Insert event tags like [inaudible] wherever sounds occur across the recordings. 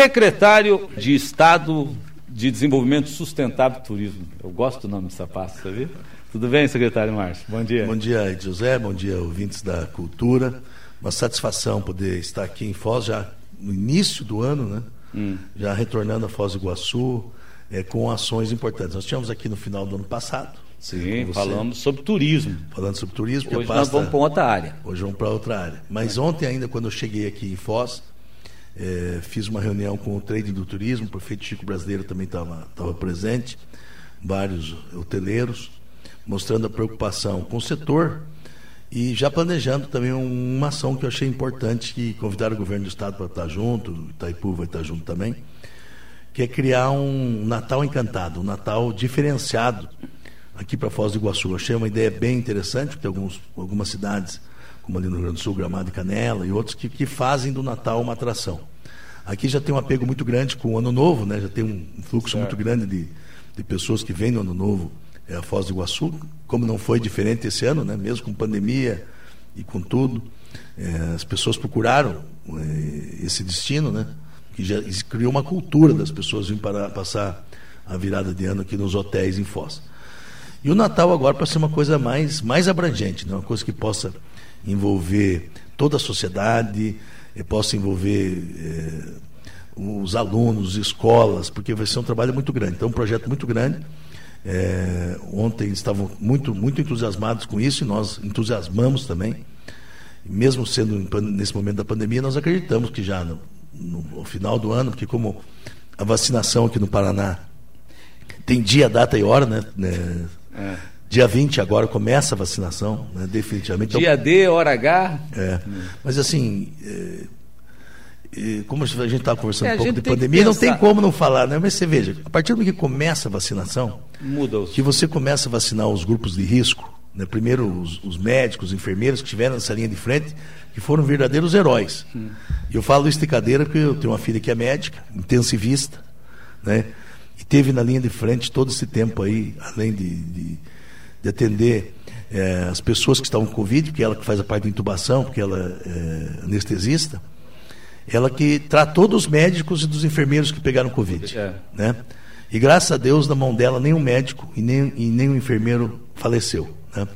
Secretário de Estado de Desenvolvimento Sustentável e Turismo. Eu gosto do nome dessa pasta, sabia? Tudo bem, secretário Márcio? Bom dia. Bom dia, José. Bom dia, ouvintes da cultura. Uma satisfação poder estar aqui em Foz já no início do ano, né? Hum. Já retornando a Foz do Iguaçu, é, com ações importantes. Nós tínhamos aqui no final do ano passado. Sim, falamos sobre turismo. Falando sobre turismo. Hoje pasta, nós vamos para outra área. Hoje vamos para outra área. Mas é. ontem ainda, quando eu cheguei aqui em Foz, é, fiz uma reunião com o trading do turismo, o prefeito Chico Brasileiro também estava presente, vários hoteleiros, mostrando a preocupação com o setor e já planejando também uma ação que eu achei importante, que convidaram o governo do estado para estar junto, Itaipu vai estar junto também, que é criar um Natal encantado, um Natal diferenciado aqui para Foz do Iguaçu. Eu achei uma ideia bem interessante, porque tem alguns, algumas cidades, como ali no Rio Grande do Sul, Gramado e Canela, e outros que, que fazem do Natal uma atração. Aqui já tem um apego muito grande com o Ano Novo, né? já tem um fluxo muito grande de, de pessoas que vêm no Ano Novo é, a Foz do Iguaçu, como não foi diferente esse ano, né? mesmo com pandemia e com tudo. É, as pessoas procuraram é, esse destino, né? que já criou uma cultura das pessoas virem para passar a virada de ano aqui nos hotéis em Foz. E o Natal agora para ser uma coisa mais, mais abrangente, né? uma coisa que possa envolver toda a sociedade, possa envolver é, os alunos, escolas, porque vai ser um trabalho muito grande. Então, um projeto muito grande. É, ontem estavam muito, muito entusiasmados com isso e nós entusiasmamos também. Mesmo sendo nesse momento da pandemia, nós acreditamos que já no, no final do ano, porque como a vacinação aqui no Paraná tem dia, data e hora, né? né é. Dia 20 agora começa a vacinação, né, definitivamente. Dia então, D, hora H. É. Mas assim, é, como a gente estava conversando é, um pouco de pandemia, não tem como não falar, né? Mas você veja, a partir do que começa a vacinação, Muda os... que você começa a vacinar os grupos de risco, né? primeiro os, os, médicos, os enfermeiros que estiveram nessa linha de frente, que foram verdadeiros heróis. Hum. Eu falo isso de cadeira porque eu tenho uma filha que é médica, intensivista, né? E teve na linha de frente todo esse tempo aí, além de, de, de atender é, as pessoas que estavam com Covid, porque ela que faz a parte da intubação, porque ela é anestesista ela que tratou dos médicos e dos enfermeiros que pegaram Covid. É. Né? E graças a Deus, na mão dela, nenhum médico e nem, e nenhum enfermeiro faleceu. Né?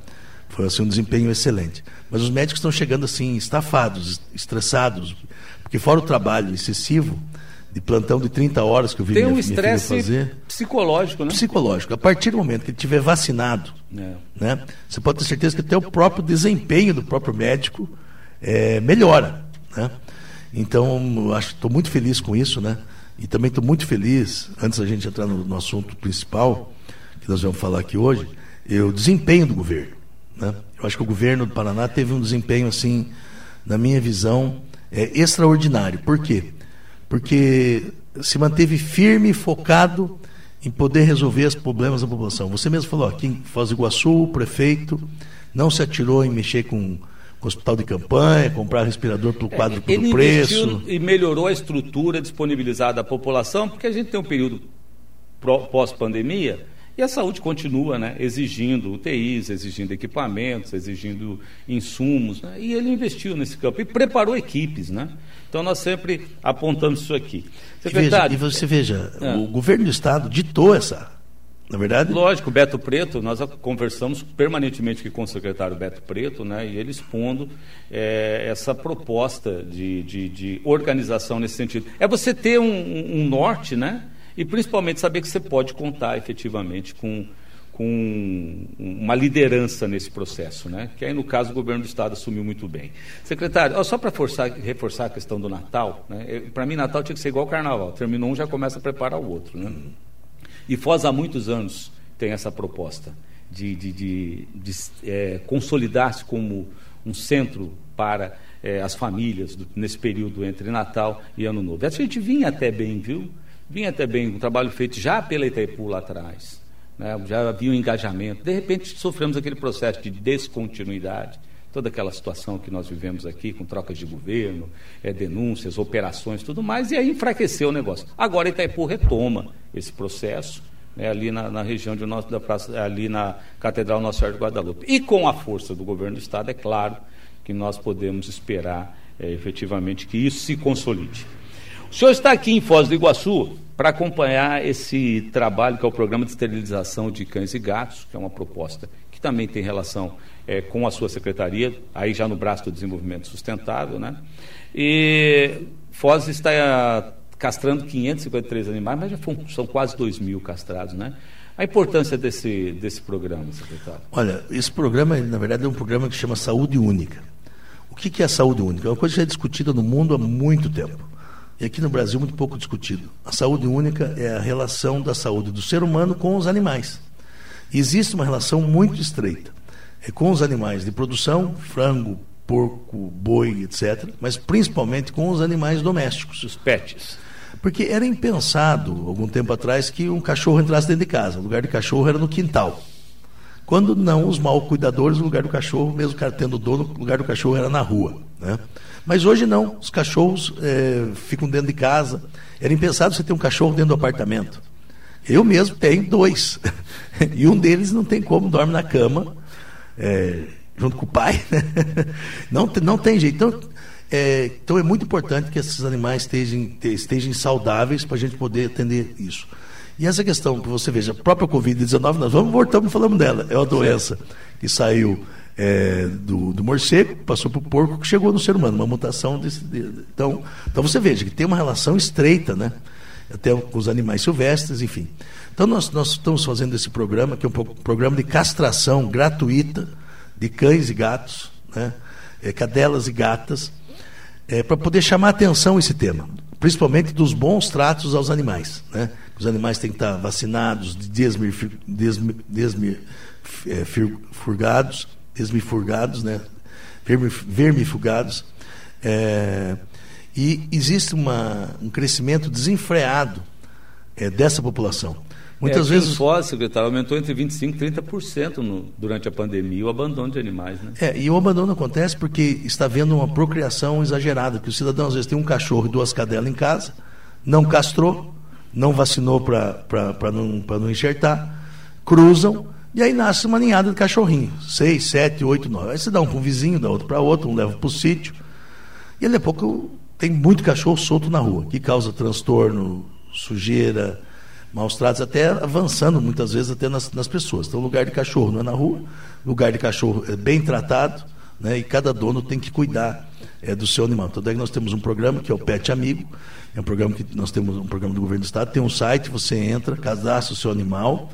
Foi assim, um desempenho excelente. Mas os médicos estão chegando assim, estafados, estressados, porque fora o trabalho excessivo, de plantão de 30 horas que eu vi Tem um estresse psicológico, né? Psicológico. A partir do momento que ele estiver vacinado, é. né, você pode ter certeza que até o próprio desempenho do próprio médico é, melhora. Né? Então, acho estou muito feliz com isso, né? E também estou muito feliz, antes da gente entrar no, no, assunto principal, que nós vamos falar aqui hoje, o desempenho do governo. Né? Eu acho que o governo do Paraná teve um desempenho, assim, na minha visão, é, extraordinário. Por quê? Porque se manteve firme e focado em poder resolver os problemas da população. Você mesmo falou, aqui em Foz do Iguaçu, o prefeito não se atirou em mexer com hospital de campanha, comprar respirador pelo quadro é, do preço. e melhorou a estrutura disponibilizada à população, porque a gente tem um período pós-pandemia e a saúde continua né, exigindo UTIs, exigindo equipamentos, exigindo insumos. Né, e ele investiu nesse campo e preparou equipes. Né? Então nós sempre apontamos isso aqui. Secretário, e, veja, e você veja, é. o governo do Estado ditou essa na é verdade? Lógico, Beto Preto, nós conversamos permanentemente aqui com o secretário Beto Preto, né, e ele expondo é, essa proposta de, de, de, organização nesse sentido. É você ter um, um, norte, né, e principalmente saber que você pode contar efetivamente com, com uma liderança nesse processo, né, que aí no caso o governo do Estado assumiu muito bem. Secretário, só para reforçar a questão do Natal, né, para mim Natal tinha que ser igual ao Carnaval, terminou um já começa a preparar o outro. Né? E Foz há muitos anos tem essa proposta de, de, de, de é, consolidar-se como um centro para é, as famílias do, nesse período entre Natal e Ano Novo. A gente vinha até bem, viu? Vinha até bem, um trabalho feito já pela Itaipu lá atrás. Né? Já havia um engajamento. De repente sofremos aquele processo de descontinuidade toda aquela situação que nós vivemos aqui, com trocas de governo, é, denúncias, operações, tudo mais, e aí enfraqueceu o negócio. Agora Itaipu retoma esse processo, né, ali na, na, região de nosso, da praça, ali na Catedral Nossa Senhora de Guadalupe. E com a força do governo do Estado, é claro que nós podemos esperar é, efetivamente que isso se consolide. O senhor está aqui em Foz do Iguaçu para acompanhar esse trabalho que é o programa de esterilização de cães e gatos, que é uma proposta também tem relação é, com a sua secretaria, aí já no braço do desenvolvimento sustentável, né? E Foz está castrando 553 animais, mas já são quase 2 mil castrados, né? A importância desse, desse programa, secretário? Olha, esse programa, na verdade, é um programa que chama Saúde Única. O que é a saúde única? É uma coisa que já é discutida no mundo há muito tempo. E aqui no Brasil, muito pouco discutido. A saúde única é a relação da saúde do ser humano com os animais. Existe uma relação muito estreita é com os animais de produção, frango, porco, boi, etc., mas principalmente com os animais domésticos. Os pets. Porque era impensado, algum tempo atrás, que um cachorro entrasse dentro de casa. O lugar de cachorro era no quintal. Quando não, os mal cuidadores, o lugar do cachorro, mesmo o cara tendo dono, o lugar do cachorro era na rua. Né? Mas hoje não, os cachorros é, ficam dentro de casa. Era impensado você ter um cachorro dentro do apartamento. Eu mesmo tenho dois. [laughs] e um deles não tem como, dorme na cama, é, junto com o pai. Né? [laughs] Não, não tem jeito. Então, é, então é muito importante que esses animais estejam, estejam saudáveis para a gente poder atender isso. E essa questão, que você veja, a própria Covid-19, nós vamos voltamos falando dela, é uma doença que saiu é, do, do, morcego, passou para o porco, que chegou no ser humano, uma mutação desse. De, então, então você veja que tem uma relação estreita, né? Até com os animais silvestres, enfim. Então nós, nós estamos fazendo esse programa, que é um programa de castração gratuita de cães e gatos, né? É, cadelas e gatas, é, para poder chamar atenção esse tema, principalmente dos bons tratos aos animais. Né? Os animais têm que estar vacinados, desmifurgados, desmifurgados, né? vermifugados. É, e existe uma, um crescimento desenfreado é, dessa população. Muitas é, vezes. O Foz, secretário, aumentou entre 25% e 30% no, durante a pandemia o abandono de animais. Né? É, e o abandono acontece porque está havendo uma procriação exagerada, que o cidadão às vezes tem um cachorro e duas cadelas em casa, não castrou, não vacinou para não, não enxertar, cruzam, e aí nasce uma ninhada de cachorrinho, seis, sete, oito, nove. Aí você dá um para um vizinho, dá outro para outro, um leva para o sítio. E daqui a pouco tem muito cachorro solto na rua, que causa transtorno, sujeira, maus tratos, até avançando muitas vezes até nas, nas pessoas. Então, lugar de cachorro não é na rua, lugar de cachorro é bem tratado, né, e cada dono tem que cuidar é, do seu animal. Então, daí nós temos um programa que é o Pet Amigo, é um programa que nós temos um programa do governo do estado, tem um site, você entra, cadastra o seu animal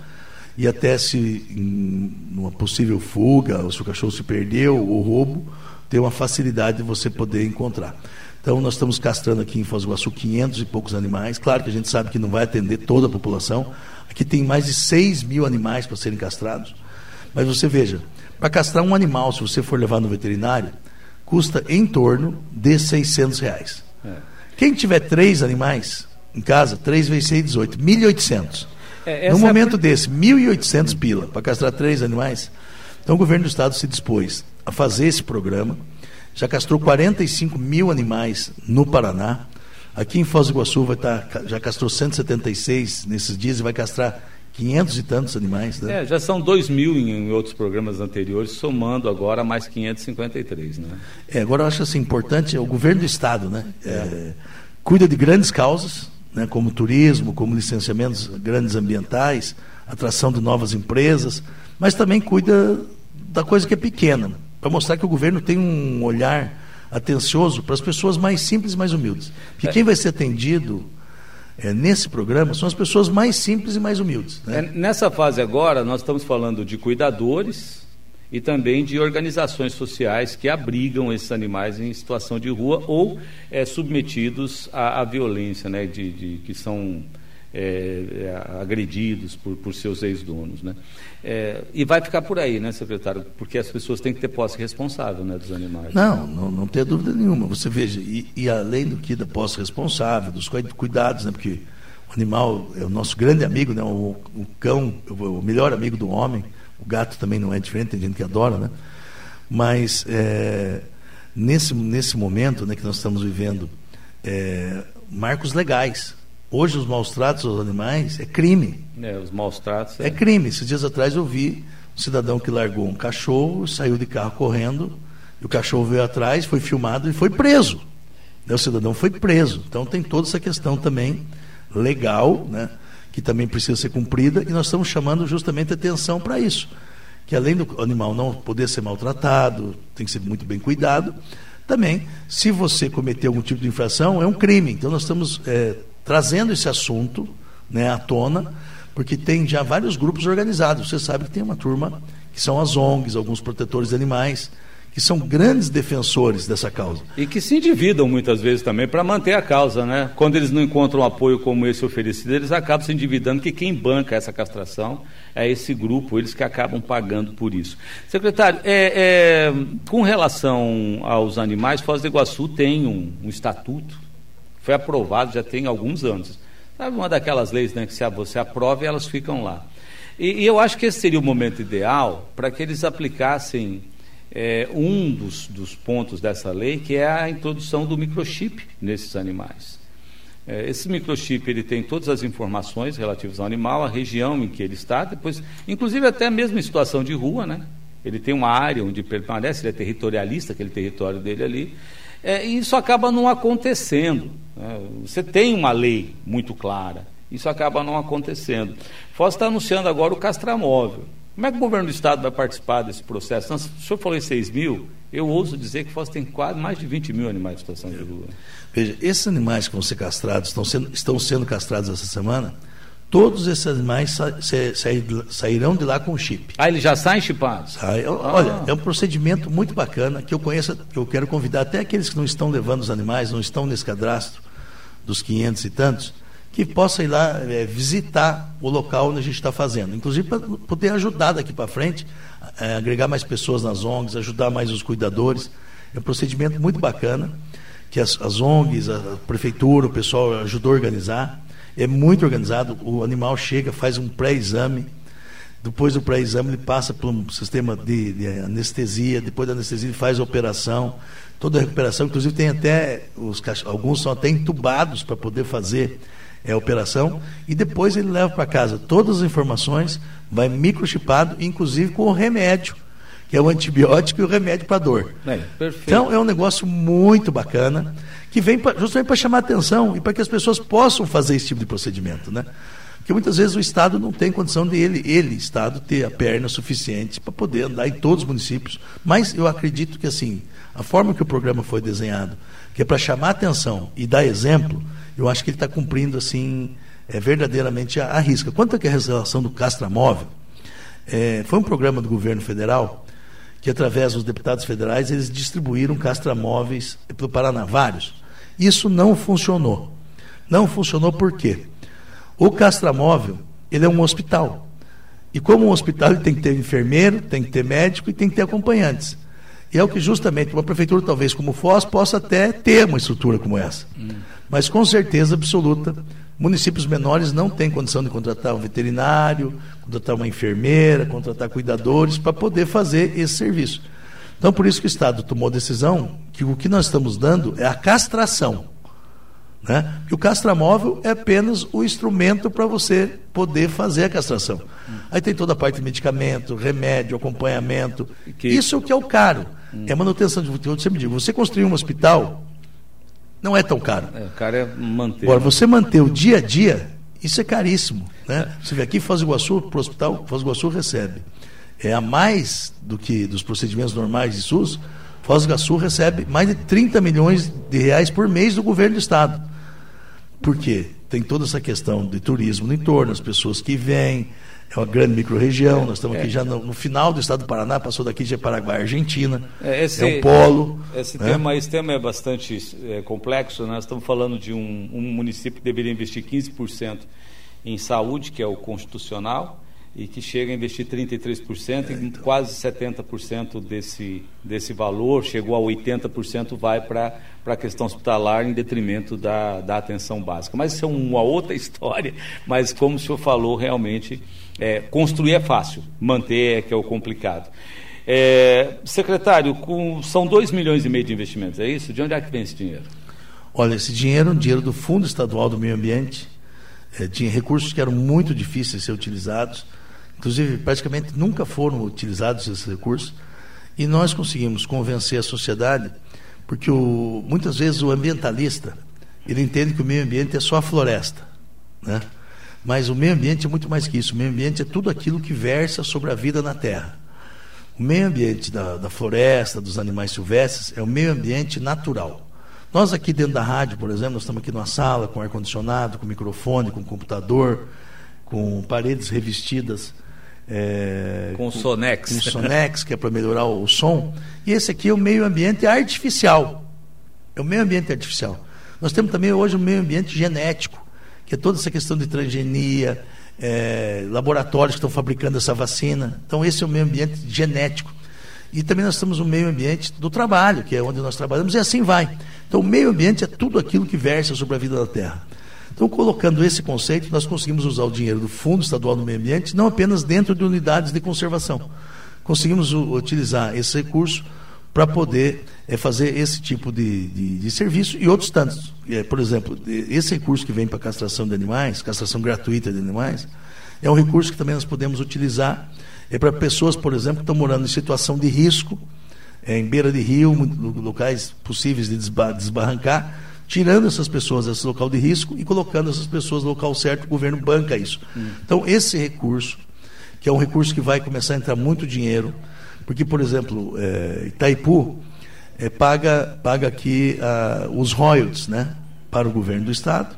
e até se em uma possível fuga, ou se o cachorro se perdeu ou roubo, tem uma facilidade de você poder encontrar. Então, nós estamos castrando aqui em Foz do Iguaçu 500 e poucos animais. Claro que a gente sabe que não vai atender toda a população. Aqui tem mais de 6 mil animais para serem castrados. Mas você veja, para castrar um animal, se você for levar no veterinário, custa em torno de 600 reais. É. Quem tiver três animais em casa, 3 vezes 6, 18, 1.800. É, no momento é desse, 1.800 pila para castrar três animais. Então, o governo do estado se dispôs a fazer esse programa já castrou 45 mil animais no Paraná. Aqui em Foz do Iguaçu vai estar, tá, já castrou 176 nesses dias e vai castrar 500 e tantos animais. Né? É, já são 2 mil em, outros programas anteriores, somando agora mais 553. Né? É, agora eu acho assim, importante, é o governo do Estado né? É. É, cuida de grandes causas, né, como turismo, como licenciamentos grandes ambientais, atração de novas empresas, mas também cuida da coisa que é pequena para mostrar que o governo tem um olhar atencioso para as pessoas mais simples e mais humildes. Porque é. quem vai ser atendido é, nesse programa são as pessoas mais simples e mais humildes. Né? É, nessa fase agora, nós estamos falando de cuidadores e também de organizações sociais que abrigam esses animais em situação de rua ou é, submetidos à, à violência, né, de, de que são é, é, agredidos por, por seus ex-donos. Né? É, e vai ficar por aí, né, secretário? Porque as pessoas têm que ter posse responsável né, dos animais. Não, não, não tem dúvida nenhuma. Você veja, e, e além do que da posse responsável, dos cuidados, né, porque o animal é o nosso grande amigo, né, o, o cão, o melhor amigo do homem, o gato também não é diferente, tem gente que adora, né? Mas é, nesse, nesse momento né, que nós estamos vivendo, é, marcos legais Hoje os maus tratos aos animais é crime. É, os maus tratos. É... é crime. Esses dias atrás eu vi um cidadão que largou um cachorro, saiu de carro correndo, e o cachorro veio atrás, foi filmado e foi preso. né, o cidadão foi preso. Então tem toda essa questão também legal, né, que também precisa ser cumprida, e nós estamos chamando justamente atenção para isso. Que além do animal não poder ser maltratado, tem que ser muito bem cuidado, também, se você cometer algum tipo de infração, é um crime. Então nós estamos é, trazendo esse assunto né, à tona, porque tem já vários grupos organizados. Você sabe que tem uma turma que são as ONGs, alguns protetores de animais, que são grandes defensores dessa causa. E que se endividam muitas vezes também para manter a causa, né? Quando eles não encontram apoio como esse oferecido, eles acabam se endividando, que quem banca essa castração é esse grupo, eles que acabam pagando por isso. Secretário, é, é, com relação aos animais, Foz do Iguaçu tem um, um estatuto, foi aprovado já tem alguns anos. Sabe uma daquelas leis né, que se você aprova e elas ficam lá. E, e eu acho que esse seria o momento ideal para que eles aplicassem é, um dos, dos, pontos dessa lei, que é a introdução do microchip nesses animais. É, esse microchip ele tem todas as informações relativas ao animal, a região em que ele está, depois, inclusive até mesmo em situação de rua, né? Ele tem uma área onde permanece, ele é territorialista, aquele território dele ali. É, isso acaba não acontecendo. Né? Você tem uma lei muito clara, isso acaba não acontecendo. Foz está anunciando agora o castramóvel. Como é que o governo do Estado vai participar desse processo? Então, se o senhor falou em 6 mil, eu ouso dizer que Foz tem quase mais de 20 mil animais em situação de rua. Veja, esses animais que vão ser castrados, estão sendo, estão sendo castrados essa semana, todos esses animais sa, sa, sairão de lá com chip. Ah, eles já saem chipados? Sai. Ah. Olha, é um procedimento muito bacana que eu conheço, que eu quero convidar até aqueles que não estão levando os animais, não estão nesse cadastro dos 500 e tantos, que possa ir lá é, visitar o local onde a gente está fazendo. Inclusive para poder ajudar daqui para frente, é, agregar mais pessoas nas ONGs, ajudar mais os cuidadores. É um procedimento muito bacana, que as, as ONGs, a prefeitura, o pessoal ajudou a organizar. É muito organizado, o animal chega, faz um pré-exame, depois do pré-exame ele passa por um sistema de, de, anestesia, depois da anestesia ele faz a operação, toda a recuperação, inclusive tem até, os, alguns são até entubados para poder fazer é a operação, e depois ele leva para casa todas as informações, vai microchipado, inclusive com o remédio, que é o antibiótico e o remédio para dor. É, então é um negócio muito bacana, que vem pra, justamente para chamar atenção e para que as pessoas possam fazer esse tipo de procedimento, né? Porque muitas vezes o Estado não tem condição de ele, ele, Estado, ter a perna suficiente para poder andar em todos os municípios. Mas eu acredito que assim, a forma que o programa foi desenhado, que é para chamar atenção e dar exemplo, eu acho que ele está cumprindo assim é, verdadeiramente a, a risca. Quanto à é relação do Castramóvel, é, foi um programa do governo federal que, através dos deputados federais, eles distribuíram castramóveis para o Paraná, vários. Isso não funcionou. Não funcionou por quê? O castramóvel, ele é um hospital. E como um hospital, ele tem que ter enfermeiro, tem que ter médico e tem que ter acompanhantes. E é o que justamente uma prefeitura, talvez como Foz, possa até ter uma estrutura como essa. Mas com certeza absoluta, municípios menores não têm condição de contratar um veterinário, contratar uma enfermeira, contratar cuidadores para poder fazer esse serviço. Então, por isso que o Estado tomou a decisão que o que nós estamos dando é a castração. Né? Que o castramóvel é apenas o instrumento para você poder fazer a castração. Aí tem toda a parte de medicamento, remédio, acompanhamento. Isso é o que é o caro. É manutenção de. Eu sempre digo, você construir um hospital não é tão caro. É, o cara é manter. Agora, você manter o dia a dia, isso é caríssimo. Né? Você vê aqui Foz do Iguaçu, para o hospital, Foz do Iguaçu recebe. É a mais do que dos procedimentos normais de SUS, Foz do Iguaçu recebe mais de 30 milhões de reais por mês do governo do Estado. Por quê? Tem toda essa questão de turismo no entorno, as pessoas que vêm, é uma grande microrregião. Nós estamos aqui é. já no, no, final do estado do Paraná, passou daqui de Paraguai, Argentina. É, esse, é um polo. Esse, né? tema, esse tema é bastante é, complexo. Nós estamos falando de um, um município que deveria investir 15% em saúde, que é o constitucional, e que chega a investir 33%, e então. quase 70% desse, desse valor, chegou a 80%, vai para a questão hospitalar em detrimento da, da atenção básica. Mas isso é uma outra [laughs] história, mas como o senhor falou, realmente, é, construir é fácil, manter é que é o complicado. É, secretário, com, são 2 milhões e meio de investimentos, é isso? De onde é que vem esse dinheiro? Olha, esse dinheiro é um dinheiro do Fundo Estadual do Meio Ambiente, é, tinha recursos que eram muito difíceis de ser utilizados, Inclusive, praticamente nunca foram utilizados esses recursos. E nós conseguimos convencer a sociedade, Porque o, muitas vezes o ambientalista, ele entende que o meio ambiente é só a floresta, né? Mas o meio ambiente é muito mais que isso. O meio ambiente é tudo aquilo que versa sobre a vida na Terra. O meio ambiente da, da floresta, dos animais silvestres, é o meio ambiente natural. Nós aqui dentro da rádio, por exemplo, nós estamos aqui numa sala com ar-condicionado, com microfone, com computador, com paredes revestidas. É, com, com Sonex. Com Sonex, que é para melhorar o som. E esse aqui é o meio ambiente artificial. É o meio ambiente artificial. Nós temos também hoje o meio ambiente genético, que é toda essa questão de transgenia, é, laboratórios que estão fabricando essa vacina. Então, esse é o meio ambiente genético. E também nós temos o meio ambiente do trabalho, que é onde nós trabalhamos, e assim vai. Então, o meio ambiente é tudo aquilo que versa sobre a vida da Terra. Então, colocando esse conceito, nós conseguimos usar o dinheiro do Fundo Estadual do Meio Ambiente, não apenas dentro de unidades de conservação. Conseguimos utilizar esse recurso para poder é, fazer esse tipo de, de, de, serviço e outros tantos. É, por exemplo, esse recurso que vem para castração de animais, castração gratuita de animais, é um recurso que também nós podemos utilizar é para pessoas, por exemplo, que estão morando em situação de risco, é, em beira de rio, locais possíveis de desbarrancar, tirando essas pessoas desse local de risco e colocando essas pessoas no local certo, o governo banca isso. Então, esse recurso, que é um recurso que vai começar a entrar muito dinheiro, porque, por exemplo, é, Itaipu é, paga, paga aqui uh, os royalties né, para o governo do Estado.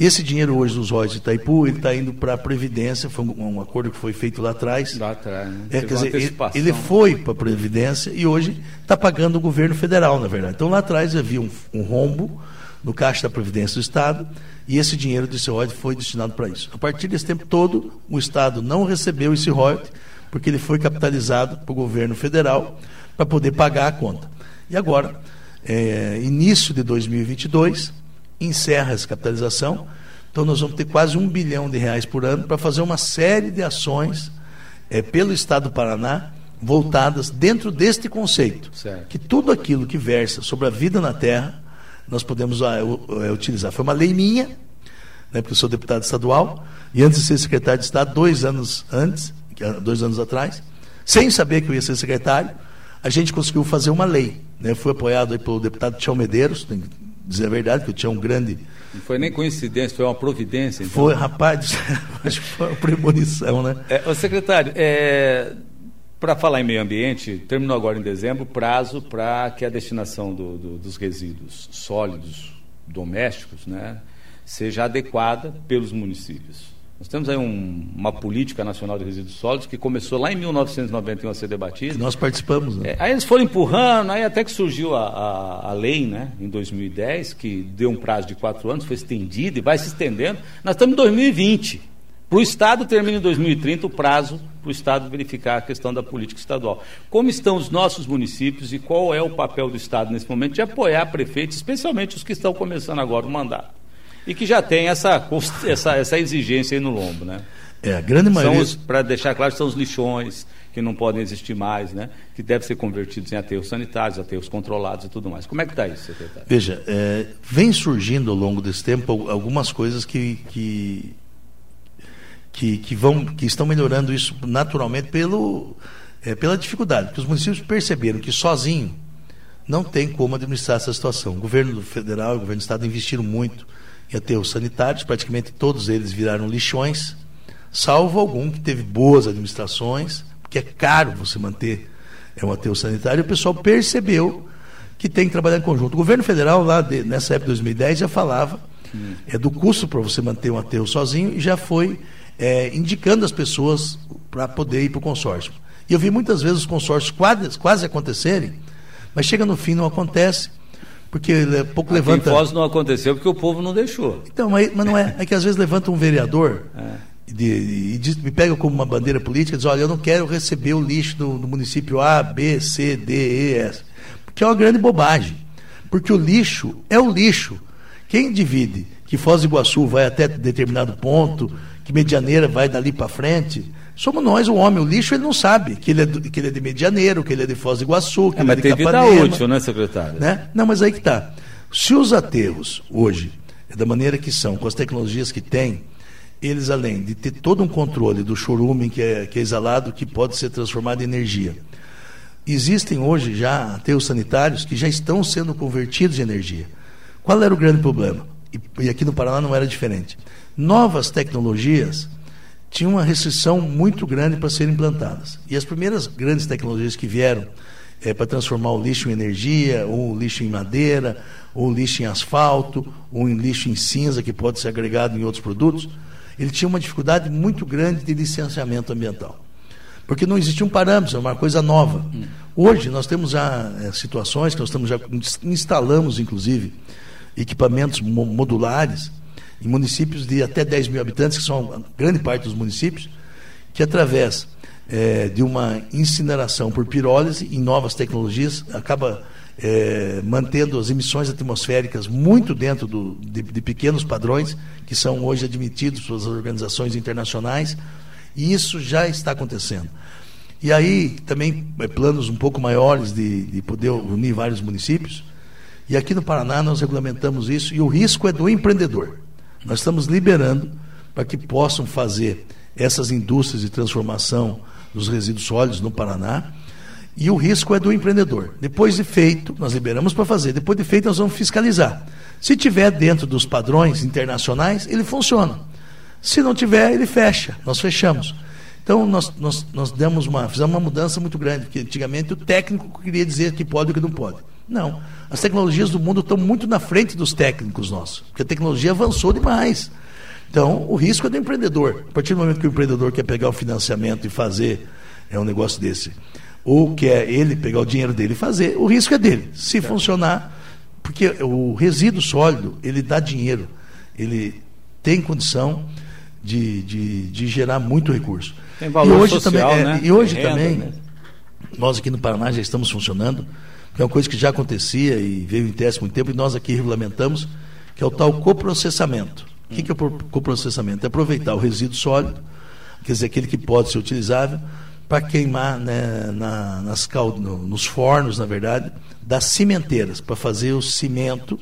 Esse dinheiro hoje dos royalties de Itaipu, ele está indo para a Previdência, foi um, um, acordo que foi feito lá atrás. Lá atrás, né? É, quer dizer, ele, ele, foi para a Previdência e hoje está pagando o governo federal, na verdade. Então lá atrás havia um, um rombo no caixa da Previdência do Estado e esse dinheiro desse royalties foi destinado para isso. A partir desse tempo todo, o Estado não recebeu esse royalties porque ele foi capitalizado para o governo federal para poder pagar a conta. E agora, é, início de 2022, encerra essa capitalização. Então, nós vamos ter quase um bilhão de reais por ano para fazer uma série de ações é, pelo Estado do Paraná voltadas dentro deste conceito. Certo. Que tudo aquilo que versa sobre a vida na Terra, nós podemos uh, uh, utilizar. Foi uma lei minha, né, porque eu sou deputado estadual, e antes de ser secretário de Estado, dois anos antes, dois anos atrás, sem saber que eu ia ser secretário, a gente conseguiu fazer uma lei. Né? Fui apoiado pelo deputado Tião Medeiros, tem que dizer a verdade, que eu tinha um grande. Não foi nem coincidência, foi uma providência. Então. Foi, rapaz, [laughs] acho que foi uma premonição, né? É, secretário, é, para falar em meio ambiente, terminou agora em dezembro o prazo para que a destinação do, do, dos resíduos sólidos domésticos né, seja adequada pelos municípios. Nós temos aí um, uma política nacional de resíduos sólidos que começou lá em 1991 a ser debatida. Nós participamos. Né? É, aí eles foram empurrando, aí até que surgiu a, a, a, lei, né, em 2010, que deu um prazo de quatro anos, foi estendida e vai se estendendo. Nós estamos em 2020. Para o Estado termina em 2030 o prazo para o Estado verificar a questão da política estadual. Como estão os nossos municípios e qual é o papel do Estado nesse momento de apoiar prefeitos, especialmente os que estão começando agora o mandato? e que já tem essa, essa, essa exigência aí no lombo, né? É, a grande maioria... Para deixar claro, são os lixões que não podem existir mais, né? que devem ser convertidos em aterros sanitários, aterros controlados e tudo mais. Como é que está isso, secretário? Veja, é, vem surgindo ao longo desse tempo algumas coisas que, que, que, que, vão, que estão melhorando isso naturalmente pelo, é, pela dificuldade, porque os municípios perceberam que sozinho não tem como administrar essa situação. O governo federal e o governo do estado investiram muito em aterros sanitários, praticamente todos eles viraram lixões, salvo algum que teve boas administrações, porque é caro você manter é um aterro sanitário, e o pessoal percebeu que tem que trabalhar em conjunto. O governo federal, lá de, nessa época de 2010, já falava é, do custo para você manter um aterro sozinho e já foi é, indicando as pessoas para poder ir para o consórcio. E eu vi muitas vezes os consórcios quase, quase acontecerem, mas chega no fim não acontece porque pouco Aqui levanta. Em Foz não aconteceu porque o povo não deixou. Então, mas, mas não é. É que às vezes levanta um vereador é. e me pega como uma bandeira política e diz: olha, eu não quero receber o lixo do, do município A, B, C, D, E, S. Porque é uma grande bobagem. Porque o lixo é o lixo. Quem divide que Foz do Iguaçu vai até determinado ponto, que Medianeira vai dali para frente, Somos nós, o homem. O lixo ele não sabe que ele é, do, que ele é de Medianeiro, que ele é de Foz do Iguaçu, que é, ele é de tem Capanema. vida útil, né, secretário? Né? Não, mas aí que está. Se os aterros, hoje, é da maneira que são, com as tecnologias que têm, eles, além de ter todo um controle do chorume que é, que é exalado, que pode ser transformado em energia, existem hoje já aterros sanitários que já estão sendo convertidos em energia. Qual era o grande problema? E, e aqui no Paraná não era diferente. Novas tecnologias tinham uma restrição muito grande para serem implantadas. E as primeiras grandes tecnologias que vieram é, para transformar o lixo em energia, ou o lixo em madeira, ou o lixo em asfalto, ou em lixo em cinza, que pode ser agregado em outros produtos, ele tinha uma dificuldade muito grande de licenciamento ambiental. Porque não existia um parâmetro, é uma coisa nova. Hoje nós temos já é, situações que nós estamos já instalamos, inclusive, equipamentos modulares em municípios de até 10 mil habitantes, que são grande parte dos municípios, que através é, de uma incineração por pirólise em novas tecnologias acaba é, mantendo as emissões atmosféricas muito dentro do, de, de, pequenos padrões que são hoje admitidos pelas organizações internacionais e isso já está acontecendo. E aí também é, planos um pouco maiores de, de poder unir vários municípios. E aqui no Paraná nós regulamentamos isso e o risco é do empreendedor. Nós estamos liberando para que possam fazer essas indústrias de transformação dos resíduos sólidos no Paraná. E o risco é do empreendedor. Depois de feito, nós liberamos para fazer. Depois de feito, nós vamos fiscalizar. Se tiver dentro dos padrões internacionais, ele funciona. Se não tiver, ele fecha. Nós fechamos. Então, nós, nós, nós demos uma, fizemos uma mudança muito grande, porque antigamente o técnico queria dizer que pode e que não pode. Não. As tecnologias do mundo estão muito na frente dos técnicos nossos, porque a tecnologia avançou demais. Então, o risco é do empreendedor. A partir do momento que o empreendedor quer pegar o financiamento e fazer é um negócio desse, ou quer ele pegar o dinheiro dele e fazer, o risco é dele. Se funcionar, porque o resíduo sólido, ele dá dinheiro, ele tem condição de, de, de gerar muito recurso. Tem valor e hoje social, também, é, né? E hoje renda, também, né? nós aqui no Paraná já estamos funcionando, que é uma coisa que já acontecia e veio em teste muito tempo, e nós aqui regulamentamos, que é o tal coprocessamento. O que, é o coprocessamento? É aproveitar o resíduo sólido, quer dizer, aquele que pode ser utilizável, para queimar né, na, nas, no, nos fornos, na verdade, das cimenteiras, para fazer o cimento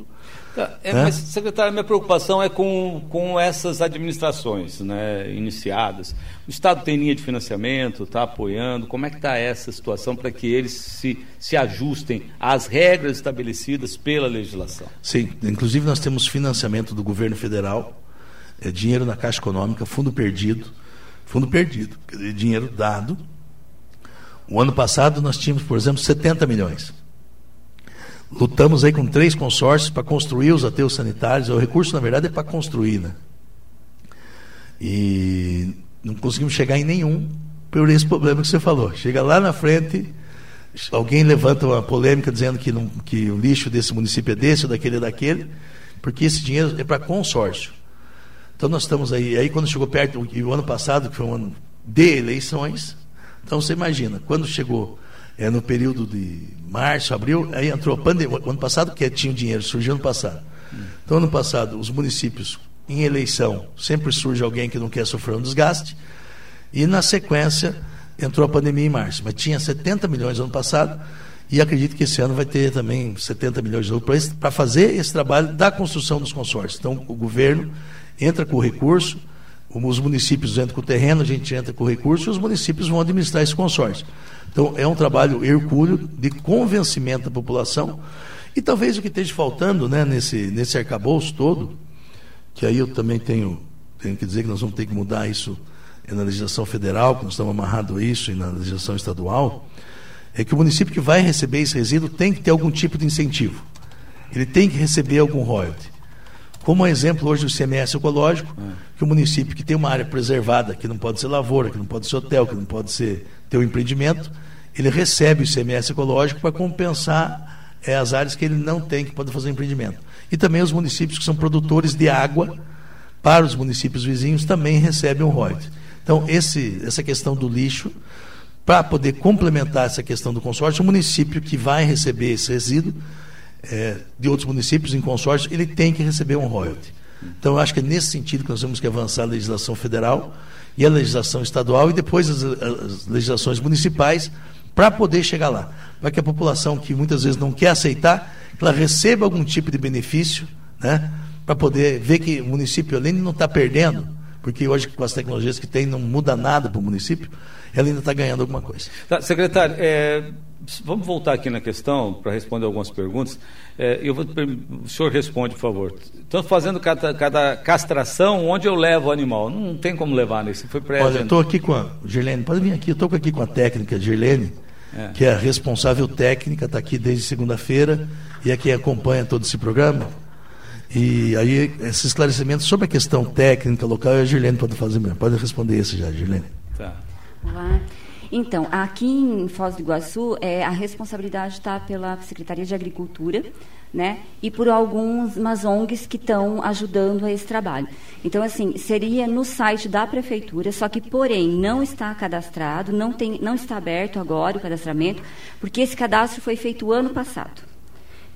É, mas, secretário, minha preocupação é com, com essas administrações né, iniciadas. O Estado tem linha de financiamento, está apoiando. Como é que está essa situação para que eles se, se ajustem às regras estabelecidas pela legislação? Sim, inclusive nós temos financiamento do governo federal, é, dinheiro na Caixa Econômica, fundo perdido, fundo perdido, dinheiro dado. O ano passado nós tínhamos, por exemplo, 70 milhões. Lutamos aí com três consórcios para construir os aterros sanitários. O recurso, na verdade, é para construir, né? E não conseguimos chegar em nenhum por esse problema que você falou. Chega lá na frente, alguém levanta uma polêmica dizendo que, não, que o lixo desse município é desse daquele é daquele, porque esse dinheiro é para consórcio. Então nós estamos aí. Aí quando chegou perto, e o ano passado, que foi um ano de eleições, então você imagina, quando chegou é, no período de março, abril, aí entrou a pandemia. O ano passado, que tinha dinheiro, surgiu ano passado. Então, ano passado, os municípios, em eleição, sempre surge alguém que não quer sofrer um desgaste. E, na sequência, entrou a pandemia em março. Mas tinha 70 milhões no ano passado. E acredito que esse ano vai ter também 70 milhões de euros para fazer esse trabalho da construção dos consórcios. Então, o governo entra com o recurso, os municípios entram com o terreno, a gente entra com o recurso e os municípios vão administrar esse consórcio. Então, é um trabalho hercúleo de convencimento da população. E talvez o que esteja faltando né, nesse, nesse arcabouço todo, que aí eu também tenho, tenho que dizer que nós vamos ter que mudar isso na legislação federal, que nós estamos amarrados a isso, e na legislação estadual, é que o município que vai receber esse resíduo tem que ter algum tipo de incentivo. Ele tem que receber algum royalty. Como exemplo hoje do CMS ecológico, que o município que tem uma área preservada, que não pode ser lavoura, que não pode ser hotel, que não pode ser ter um empreendimento, ele recebe o ICMS ecológico para compensar é, as áreas que ele não tem, que pode fazer empreendimento. E também os municípios que são produtores de água para os municípios vizinhos também recebem um royalty. Então, esse, essa questão do lixo, para poder complementar essa questão do consórcio, o município que vai receber esse resíduo é, de outros municípios em consórcio, ele tem que receber um royalty. Então, eu acho que é nesse sentido que nós temos que avançar a legislação federal e a legislação estadual e depois as, as legislações municipais para poder chegar lá. Para que a população que muitas vezes não quer aceitar, ela receba algum tipo de benefício, né? para poder ver que o município, além de não estar tá perdendo, porque hoje com as tecnologias que tem não muda nada para o município, ela ainda está ganhando alguma coisa. Tá, secretário, é, vamos voltar aqui na questão para responder algumas perguntas. É, eu vou, o senhor responde, por favor. Estão fazendo cada, cada, castração, onde eu levo o animal? Não tem como levar nesse. Foi pré Olha, eu estou aqui com a Girlene, pode vir aqui, eu estou aqui com a técnica Girlene, é. que é a responsável técnica, está aqui desde segunda-feira e é quem acompanha todo esse programa. E aí, esse esclarecimento sobre a questão técnica local, a Girlene pode fazer mesmo. Pode responder isso já, Girlene. Tá. Olá. Então, aqui em Foz do Iguaçu, é, a responsabilidade está pela Secretaria de Agricultura, né? E por algumas ONGs que estão ajudando a esse trabalho. Então, assim, seria no site da prefeitura, só que, porém, não está cadastrado, não, tem, não está aberto agora o cadastramento, porque esse cadastro foi feito ano passado.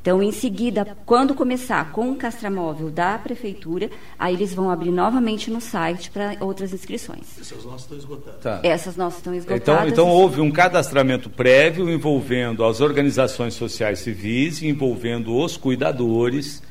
Então, em seguida, quando começar com o castramóvel da prefeitura, aí eles vão abrir novamente no site para outras inscrições. Essas nossas estão esgotadas. Tá. Essas nossas estão esgotadas. Então, então houve um cadastramento prévio envolvendo as organizações sociais civis, envolvendo os cuidadores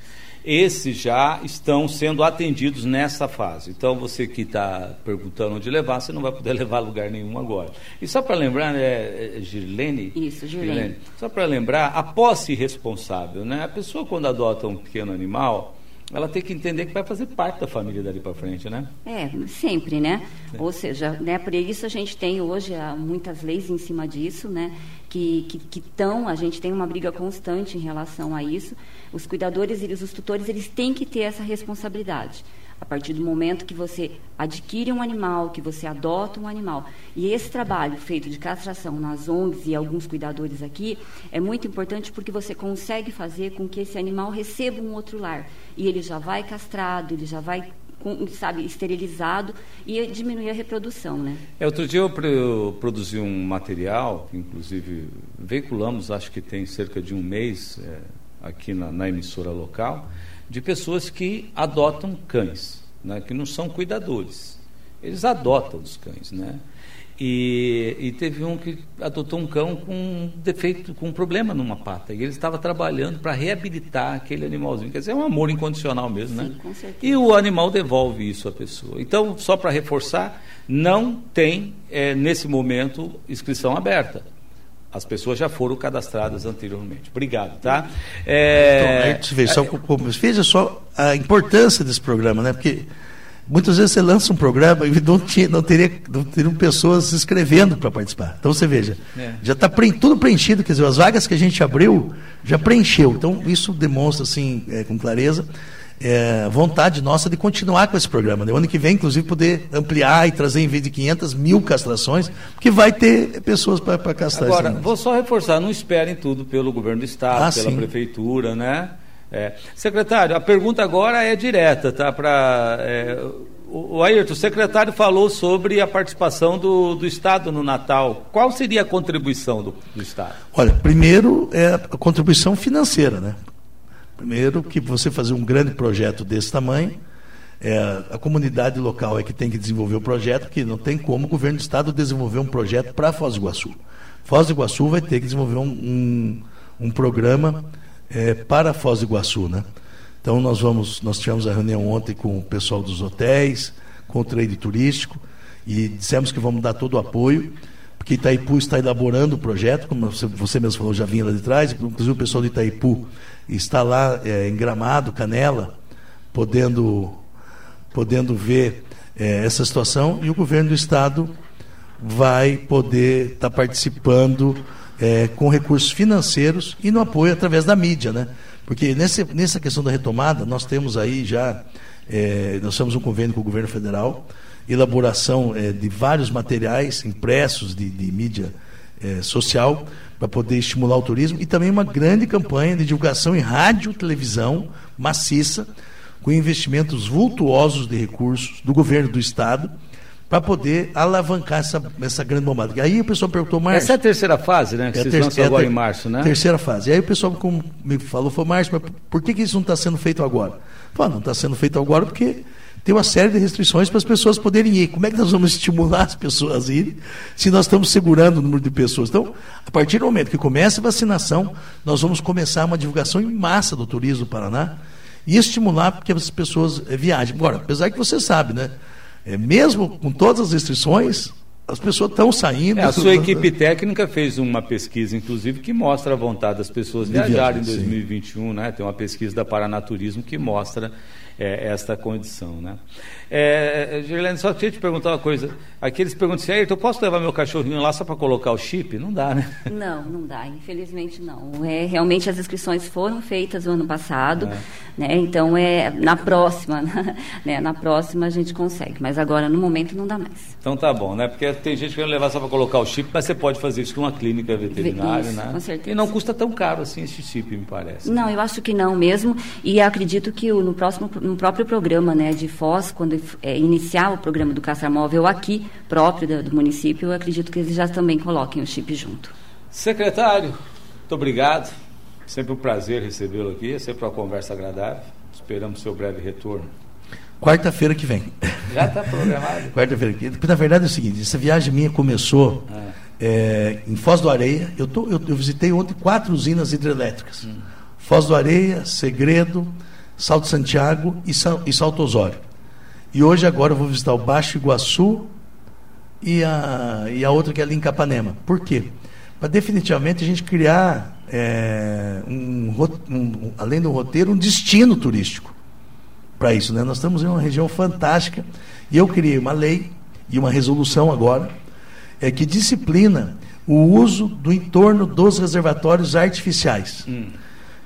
esses já estão sendo atendidos nessa fase. Então, você que está perguntando onde levar, você não vai poder [laughs] levar a lugar nenhum agora. E só para lembrar, né, é, Girlene? Isso, Girlene. Girlene só para lembrar, a posse responsável, né? A pessoa quando adota um pequeno animal, ela tem que entender que vai fazer parte da família dali para frente, né? É, sempre, né? Sim. Ou seja, né, por isso a gente tem hoje ah, muitas leis em cima disso, né? Que estão, que, a gente tem uma briga constante em relação a isso. Os cuidadores e os tutores, eles têm que ter essa responsabilidade. A partir do momento que você adquire um animal, que você adota um animal. E esse trabalho feito de castração nas ONGs e alguns cuidadores aqui é muito importante porque você consegue fazer com que esse animal receba um outro lar. E ele já vai castrado, ele já vai sabe, esterilizado e diminuir a reprodução, né? É, outro dia eu, produzi um material, inclusive veiculamos, acho que tem cerca de um mês é, aqui na, na emissora local, de pessoas que adotam cães, né, que não são cuidadores. Eles adotam os cães, né? E, e, teve um que adotou um cão com um defeito, com um problema numa pata. E ele estava trabalhando para reabilitar aquele animalzinho. Quer dizer, é um amor incondicional mesmo, né? Sim, né? Com certeza. E o animal devolve isso à pessoa. Então, só para reforçar, não tem, é, nesse momento, inscrição aberta. As pessoas já foram cadastradas anteriormente. Obrigado, tá? É... Então, veja, só, veja só a importância desse programa, né? Porque muitas vezes você lança um programa e não, tinha, não, teria, não teriam pessoas se inscrevendo para participar. Então você veja, é. já está pre, tudo preenchido, quer dizer, as vagas que a gente abriu já preencheu. Então isso demonstra assim, é, com clareza é, vontade nossa de continuar com esse programa. No né? ano que vem, inclusive, poder ampliar e trazer, em vez de 500, mil castrações, porque vai ter pessoas para castrar. Agora, vou só reforçar, não esperem tudo pelo governo do Estado, ah, pela sim. prefeitura, né? É. Secretário, a pergunta agora é direta, tá? Para é, o Ayrton, o secretário falou sobre a participação do, do Estado no Natal. Qual seria a contribuição do, do Estado? Olha, primeiro é a contribuição financeira, né? Primeiro, que você fazer um grande projeto desse tamanho, é, a comunidade local é que tem que desenvolver o projeto, porque não tem como o governo do estado desenvolver um projeto para Foz do Iguaçu. Foz do Iguaçu vai ter que desenvolver um, um, um programa é, para Foz do Iguaçu, né? Então nós vamos, nós tivemos a reunião ontem com o pessoal dos hotéis, com o trade turístico e dissemos que vamos dar todo o apoio porque Itaipu está elaborando o projeto, como você mesmo falou, já vinha lá de trás, inclusive o pessoal de Itaipu está lá é, em Gramado, Canela, podendo, podendo ver é, essa situação, e o governo do Estado vai poder estar tá participando é, com recursos financeiros e no apoio através da mídia, né? Porque nesse, nessa questão da retomada, nós temos aí já, é, nós temos um convênio com o governo federal, elaboração é, de vários materiais impressos de, de mídia é, social para poder estimular o turismo e também uma grande campanha de divulgação em rádio, televisão maciça, com investimentos vultuosos de recursos do governo do estado para poder alavancar essa, essa grande bombada. Aí o pessoal perguntou, Márcio... Essa é a terceira fase, né? Que é vocês lançam é agora em março, né? Terceira fase. E aí o pessoal me falou, falou, Márcio, mas por que, que isso não está sendo feito agora? Falei, não está sendo feito agora porque tem uma série de restrições para as pessoas poderem ir. Como é que nós vamos [laughs] estimular as pessoas a irem se nós estamos segurando o número de pessoas? Então, a partir do momento que começa a vacinação, nós vamos começar uma divulgação em massa do turismo do Paraná e estimular que as pessoas eh, viajem. Agora, apesar que você sabe, né? É, mesmo com todas as restrições, as pessoas estão saindo. É, a sua [laughs] equipe técnica fez uma pesquisa, inclusive, que mostra a vontade das pessoas de viajarem em 2021. Né? Tem uma pesquisa da Paranaturismo que mostra é, esta condição. Né? É, Gerlene, só queria te perguntar uma coisa. Aqui eles perguntam assim, eu posso levar meu cachorrinho lá só para colocar o chip? Não dá, né? [laughs] Não, não dá, infelizmente não. É, realmente as inscrições foram feitas no ano passado, é. né? então é na próxima, [laughs] né? na próxima a gente consegue, mas agora no momento não dá mais. Então tá bom, né? Porque tem gente querendo levar só para colocar o chip, mas você pode fazer isso com uma clínica veterinária, isso, né? Com certeza. E não custa tão caro assim esse chip, me parece. Não, né? eu acho que não mesmo, e acredito que no próximo, no próprio programa, né, de Foz, quando é, iniciar o programa do caça móvel aqui próprio do, do município, eu acredito que eles já também coloquem o chip junto. Secretário, muito obrigado. Sempre um prazer recebê-lo aqui, é sempre uma conversa agradável. Esperamos seu breve retorno. Quarta-feira que vem. Já está programado. [laughs] Quarta-feira que vem. Porque, na verdade, é o seguinte: essa viagem minha começou é. É, em Foz do Areia. Eu, tô, eu, eu, visitei ontem quatro usinas hidrelétricas: hum. Foz do Areia, Segredo, Salto Santiago e, e Salto Osório. E hoje, agora, eu vou visitar o Baixo Iguaçu e a, e a outra que é ali em Capanema. Por quê? Para definitivamente a gente criar, é, um, um, além do roteiro, um destino turístico para isso. Né? Nós estamos em uma região fantástica e eu criei uma lei e uma resolução agora é, que disciplina o uso do entorno dos reservatórios artificiais. Hum.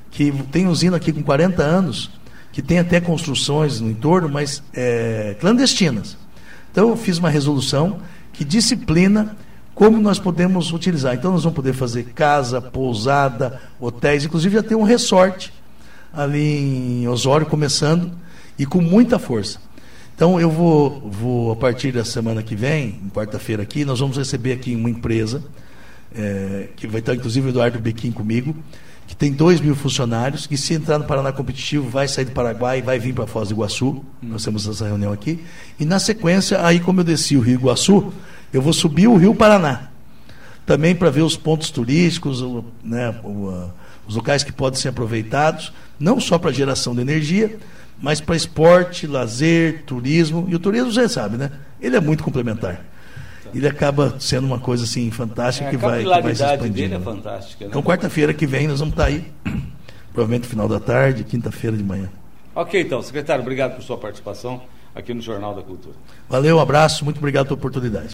Que tem usina aqui com 40 anos, que tem até construções no entorno, mas é, clandestinas. Então eu fiz uma resolução que disciplina como nós podemos utilizar. Então nós vamos poder fazer casa, pousada, hotéis, inclusive já tem um resort ali em Osório começando e com muita força. Então eu vou, vou a partir da semana que vem, quarta-feira aqui, nós vamos receber aqui uma empresa, é, que vai estar inclusive o Eduardo Bequim comigo, que tem 2 mil funcionários, que se entrar no Paraná Competitivo vai sair do Paraguai vai vir para Foz do Iguaçu. Hum. Nós temos essa reunião aqui. E na sequência, aí como eu desci o Rio Iguaçu, eu vou subir o Rio Paraná. Também para ver os pontos turísticos, né, os locais que podem ser aproveitados, não só para geração de energia, mas para esporte, lazer, turismo. E o turismo, você sabe, né? Ele é muito complementar. Ele acaba sendo uma coisa assim fantástica é, que, vai, que vai se expandindo. dele é fantástica. Né? Então, quarta-feira que vem, nós vamos estar aí, provavelmente no final da tarde, quinta-feira de manhã. Ok, então, secretário, obrigado por sua participação aqui no Jornal da Cultura. Valeu, um abraço, muito obrigado pela oportunidade.